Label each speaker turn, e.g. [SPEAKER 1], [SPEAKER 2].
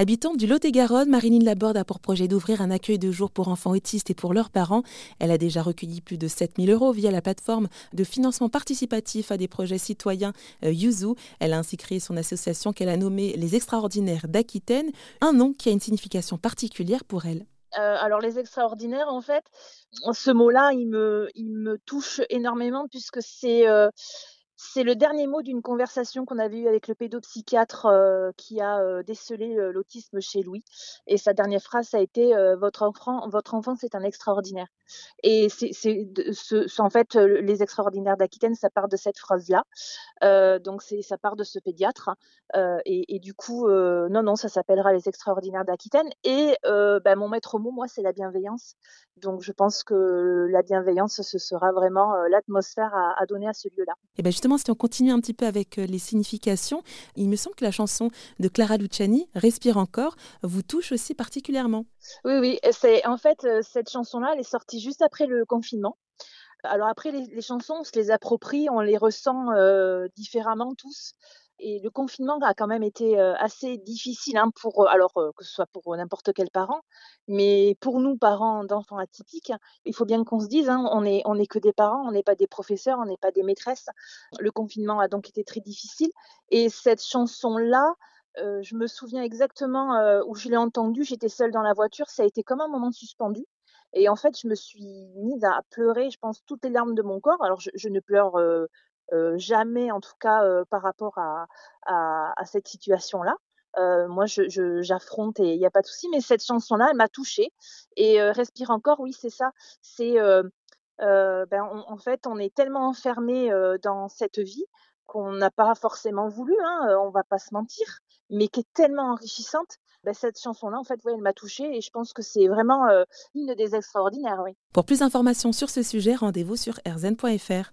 [SPEAKER 1] Habitante du Lot-et-Garonne, Marilyn Laborde a pour projet d'ouvrir un accueil de jour pour enfants autistes et pour leurs parents. Elle a déjà recueilli plus de 7000 euros via la plateforme de financement participatif à des projets citoyens euh, Yuzu. Elle a ainsi créé son association qu'elle a nommée Les Extraordinaires d'Aquitaine, un nom qui a une signification particulière pour elle.
[SPEAKER 2] Euh, alors les extraordinaires, en fait, ce mot-là, il me, touche énormément puisque c'est euh, c'est le dernier mot d'une conversation qu'on avait eue avec le pédopsychiatre euh, qui a euh, décelé euh, l'autisme chez Louis. Et sa dernière phrase, a été votre enfant, votre enfant, c'est un extraordinaire. Et c'est, ce, en fait les extraordinaires d'Aquitaine, ça part de cette phrase-là. donc c'est, ça part de ce pédiatre. Et, et, du coup, non, non, ça s'appellera les extraordinaires d'Aquitaine. Et bah, mon maître mot, moi, c'est la bienveillance. Donc je pense que la bienveillance, ce sera vraiment l'atmosphère à, à, donner à ce lieu-là.
[SPEAKER 1] Ben si on continue un petit peu avec euh, les significations, il me semble que la chanson de Clara Luciani, Respire encore, vous touche aussi particulièrement.
[SPEAKER 2] Oui, oui. C'est en fait euh, cette chanson-là, elle est sortie juste après le confinement. Alors après, les, chansons, on se les approprie, on les ressent euh, différemment tous. Et le confinement a quand même été assez difficile, hein, pour, alors que ce soit pour n'importe quel parent, mais pour nous, parents d'enfants atypiques, il faut bien qu'on se dise, hein, on n'est que des parents, on n'est pas des professeurs, on n'est pas des maîtresses. Le confinement a donc été très difficile. Et cette chanson-là, je me souviens exactement où je l'ai entendue, j'étais seule dans la voiture, ça a été comme un moment suspendu. Et en fait, je me suis mise à pleurer, je pense, toutes les larmes de mon corps. Alors, je, ne pleure jamais, en tout cas, euh, par rapport à, à, cette situation-là. Euh, moi, j'affronte et il n'y a pas de souci. Mais cette chanson-là, elle m'a touchée. Et Respire encore, oui, c'est ça. C'est, ben, en fait, on est tellement enfermé dans cette vie qu'on n'a pas forcément voulu, hein, on va pas se mentir, mais qui est tellement enrichissante. Ben, cette chanson-là, en fait, ouais, elle m'a touchée et je pense que c'est vraiment une des extraordinaires. Oui.
[SPEAKER 1] Pour plus d'informations sur ce sujet, rendez-vous sur rzn.fr.